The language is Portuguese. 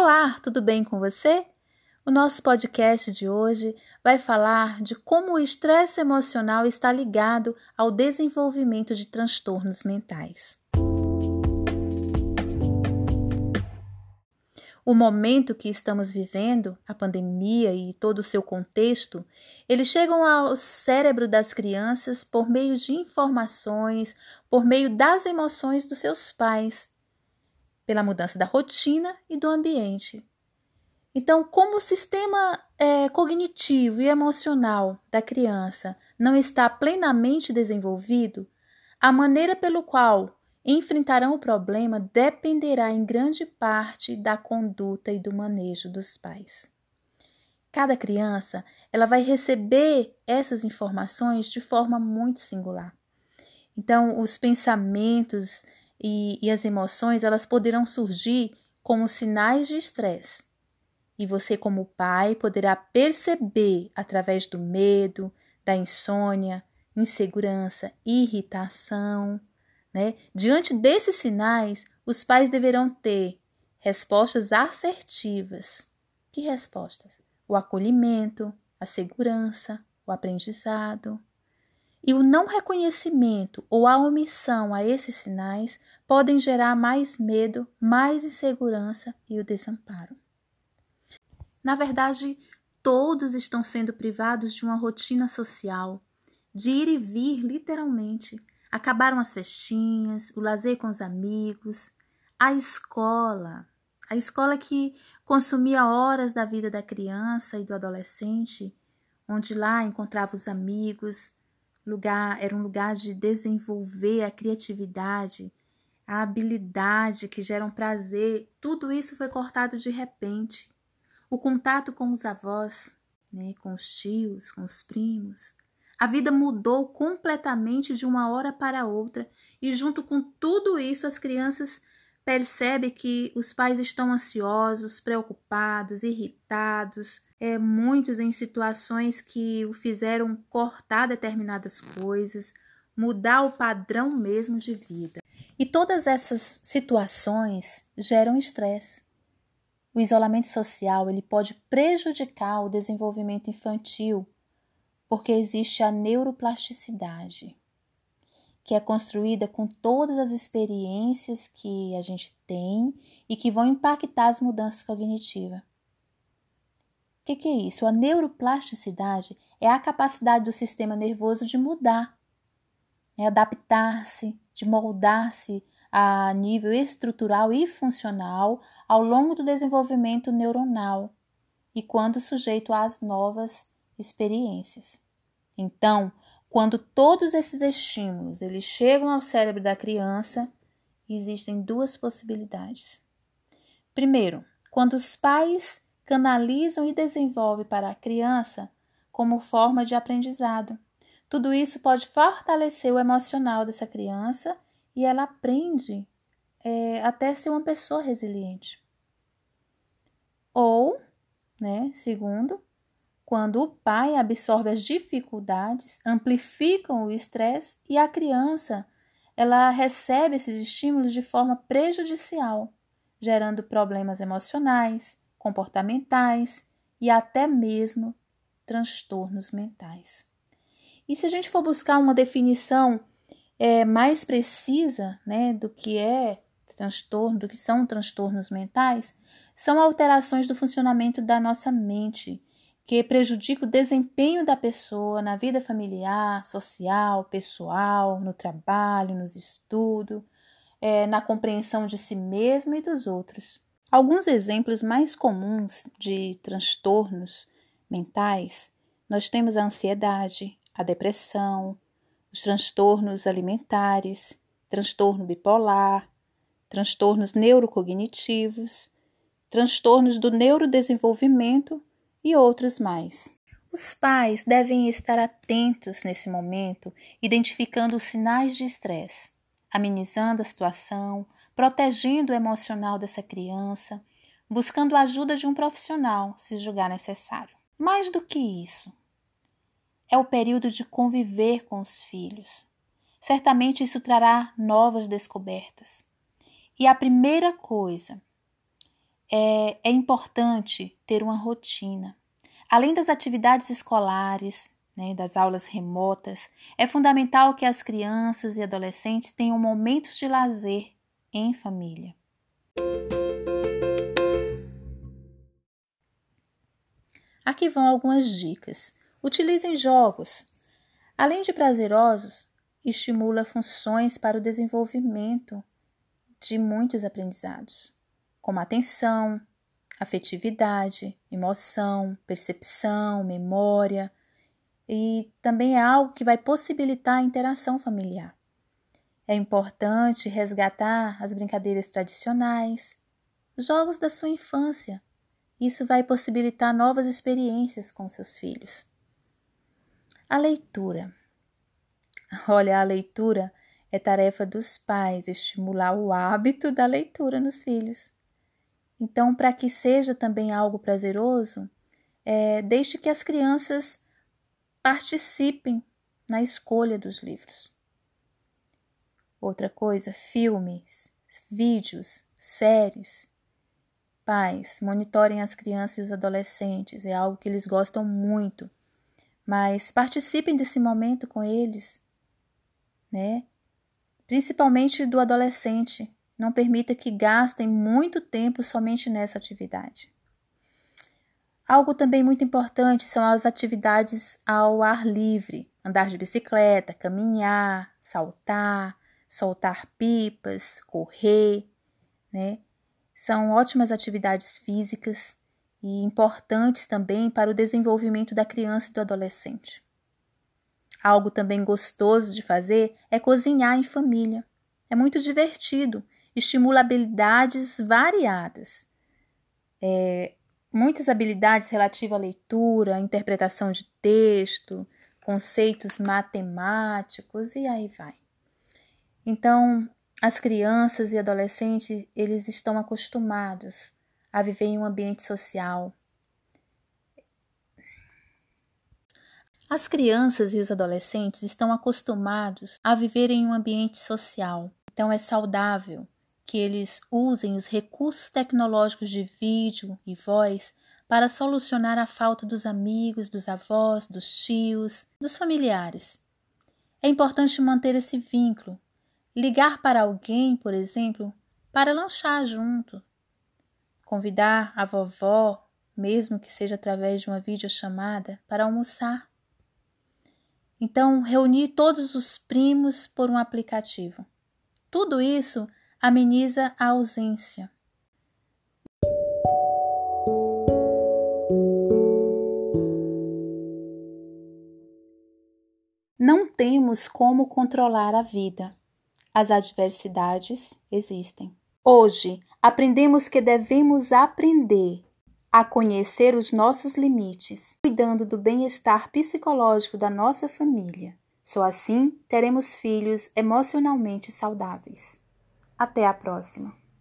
Olá, tudo bem com você? O nosso podcast de hoje vai falar de como o estresse emocional está ligado ao desenvolvimento de transtornos mentais. O momento que estamos vivendo, a pandemia e todo o seu contexto, eles chegam ao cérebro das crianças por meio de informações, por meio das emoções dos seus pais pela mudança da rotina e do ambiente. Então, como o sistema é, cognitivo e emocional da criança não está plenamente desenvolvido, a maneira pelo qual enfrentarão o problema dependerá em grande parte da conduta e do manejo dos pais. Cada criança ela vai receber essas informações de forma muito singular. Então, os pensamentos e, e as emoções elas poderão surgir como sinais de estresse. E você, como pai, poderá perceber através do medo, da insônia, insegurança, irritação. Né? Diante desses sinais, os pais deverão ter respostas assertivas. Que respostas? O acolhimento, a segurança, o aprendizado. E o não reconhecimento ou a omissão a esses sinais podem gerar mais medo, mais insegurança e o desamparo. Na verdade, todos estão sendo privados de uma rotina social, de ir e vir literalmente. Acabaram as festinhas, o lazer com os amigos, a escola, a escola que consumia horas da vida da criança e do adolescente, onde lá encontrava os amigos, lugar, era um lugar de desenvolver a criatividade, a habilidade que geram prazer, tudo isso foi cortado de repente. O contato com os avós, né, com os tios, com os primos. A vida mudou completamente de uma hora para outra, e junto com tudo isso, as crianças percebem que os pais estão ansiosos, preocupados, irritados, é, muitos em situações que o fizeram cortar determinadas coisas, mudar o padrão mesmo de vida. E todas essas situações geram estresse. O isolamento social ele pode prejudicar o desenvolvimento infantil, porque existe a neuroplasticidade, que é construída com todas as experiências que a gente tem e que vão impactar as mudanças cognitivas que, que é isso? A neuroplasticidade é a capacidade do sistema nervoso de mudar, é adaptar-se, de moldar-se a nível estrutural e funcional ao longo do desenvolvimento neuronal e quando sujeito às novas experiências. Então, quando todos esses estímulos eles chegam ao cérebro da criança, existem duas possibilidades. Primeiro, quando os pais canalizam e desenvolvem para a criança como forma de aprendizado. Tudo isso pode fortalecer o emocional dessa criança e ela aprende é, até ser uma pessoa resiliente. Ou, né, segundo, quando o pai absorve as dificuldades, amplificam o estresse e a criança ela recebe esses estímulos de forma prejudicial, gerando problemas emocionais, comportamentais e até mesmo transtornos mentais. E se a gente for buscar uma definição é, mais precisa né, do que é transtorno, do que são transtornos mentais, são alterações do funcionamento da nossa mente que prejudicam o desempenho da pessoa na vida familiar, social, pessoal, no trabalho, nos estudos, é, na compreensão de si mesmo e dos outros. Alguns exemplos mais comuns de transtornos mentais, nós temos a ansiedade, a depressão, os transtornos alimentares, transtorno bipolar, transtornos neurocognitivos, transtornos do neurodesenvolvimento e outros mais. Os pais devem estar atentos nesse momento, identificando os sinais de estresse, amenizando a situação, protegendo o emocional dessa criança, buscando a ajuda de um profissional, se julgar necessário. Mais do que isso, é o período de conviver com os filhos. Certamente isso trará novas descobertas. E a primeira coisa é, é importante ter uma rotina. Além das atividades escolares, né, das aulas remotas, é fundamental que as crianças e adolescentes tenham momentos de lazer em família. Aqui vão algumas dicas. Utilizem jogos. Além de prazerosos, estimula funções para o desenvolvimento de muitos aprendizados, como atenção, afetividade, emoção, percepção, memória, e também é algo que vai possibilitar a interação familiar. É importante resgatar as brincadeiras tradicionais, jogos da sua infância, isso vai possibilitar novas experiências com seus filhos. A leitura. Olha, a leitura é tarefa dos pais estimular o hábito da leitura nos filhos. Então, para que seja também algo prazeroso, é, deixe que as crianças participem na escolha dos livros. Outra coisa, filmes, vídeos, séries, Pais, monitorem as crianças e os adolescentes, é algo que eles gostam muito. Mas participem desse momento com eles, né? Principalmente do adolescente. Não permita que gastem muito tempo somente nessa atividade. Algo também muito importante são as atividades ao ar livre: andar de bicicleta, caminhar, saltar, soltar pipas, correr, né? São ótimas atividades físicas e importantes também para o desenvolvimento da criança e do adolescente. Algo também gostoso de fazer é cozinhar em família. É muito divertido, estimula habilidades variadas. É, muitas habilidades relativas à leitura, interpretação de texto, conceitos matemáticos e aí vai. Então, as crianças e adolescentes, eles estão acostumados a viver em um ambiente social. As crianças e os adolescentes estão acostumados a viver em um ambiente social. Então é saudável que eles usem os recursos tecnológicos de vídeo e voz para solucionar a falta dos amigos, dos avós, dos tios, dos familiares. É importante manter esse vínculo Ligar para alguém, por exemplo, para lanchar junto. Convidar a vovó, mesmo que seja através de uma videochamada, para almoçar. Então, reunir todos os primos por um aplicativo. Tudo isso ameniza a ausência. Não temos como controlar a vida as adversidades existem. Hoje, aprendemos que devemos aprender a conhecer os nossos limites, cuidando do bem-estar psicológico da nossa família. Só assim teremos filhos emocionalmente saudáveis. Até a próxima!